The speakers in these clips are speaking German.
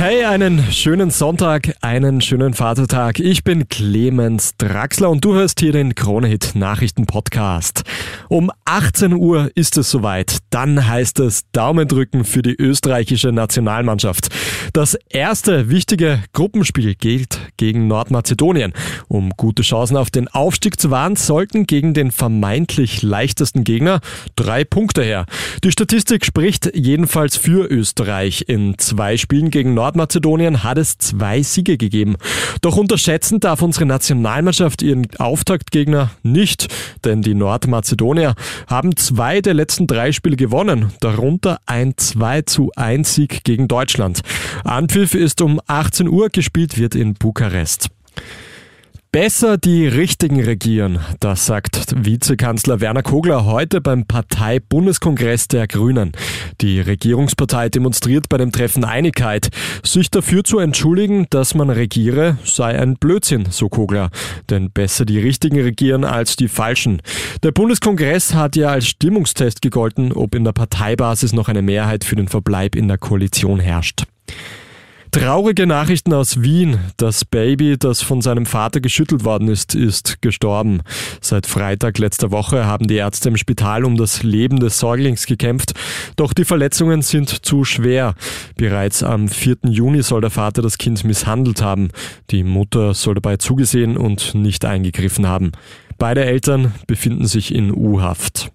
Hey, einen schönen Sonntag, einen schönen Vatertag. Ich bin Clemens Draxler und du hörst hier den Kronehit Nachrichten Podcast. Um 18 Uhr ist es soweit. Dann heißt es Daumen drücken für die österreichische Nationalmannschaft. Das erste wichtige Gruppenspiel gilt gegen Nordmazedonien. Um gute Chancen auf den Aufstieg zu wahren, sollten gegen den vermeintlich leichtesten Gegner drei Punkte her. Die Statistik spricht jedenfalls für Österreich. In zwei Spielen gegen Nordmazedonien Nordmazedonien hat es zwei Siege gegeben. Doch unterschätzen darf unsere Nationalmannschaft ihren Auftaktgegner nicht, denn die Nordmazedonier haben zwei der letzten drei Spiele gewonnen, darunter ein 2 zu 1 Sieg gegen Deutschland. Anpfiff ist um 18 Uhr, gespielt wird in Bukarest. Besser die Richtigen regieren, das sagt Vizekanzler Werner Kogler heute beim Partei-Bundeskongress der Grünen. Die Regierungspartei demonstriert bei dem Treffen Einigkeit. Sich dafür zu entschuldigen, dass man regiere, sei ein Blödsinn, so Kogler. Denn besser die Richtigen regieren als die Falschen. Der Bundeskongress hat ja als Stimmungstest gegolten, ob in der Parteibasis noch eine Mehrheit für den Verbleib in der Koalition herrscht. Traurige Nachrichten aus Wien. Das Baby, das von seinem Vater geschüttelt worden ist, ist gestorben. Seit Freitag letzter Woche haben die Ärzte im Spital um das Leben des Säuglings gekämpft, doch die Verletzungen sind zu schwer. Bereits am 4. Juni soll der Vater das Kind misshandelt haben. Die Mutter soll dabei zugesehen und nicht eingegriffen haben. Beide Eltern befinden sich in U-Haft.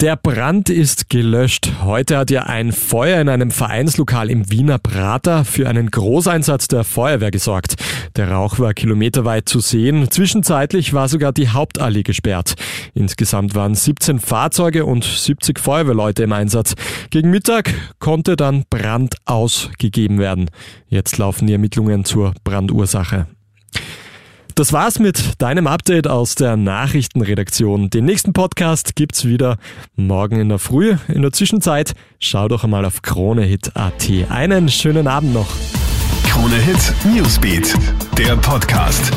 Der Brand ist gelöscht. Heute hat ja ein Feuer in einem Vereinslokal im Wiener Prater für einen Großeinsatz der Feuerwehr gesorgt. Der Rauch war kilometerweit zu sehen. Zwischenzeitlich war sogar die Hauptallee gesperrt. Insgesamt waren 17 Fahrzeuge und 70 Feuerwehrleute im Einsatz. Gegen Mittag konnte dann Brand ausgegeben werden. Jetzt laufen die Ermittlungen zur Brandursache. Das war's mit deinem Update aus der Nachrichtenredaktion. Den nächsten Podcast gibt's wieder morgen in der Früh. In der Zwischenzeit schau doch einmal auf KroneHit.at. Einen schönen Abend noch. KroneHit Newsbeat, der Podcast.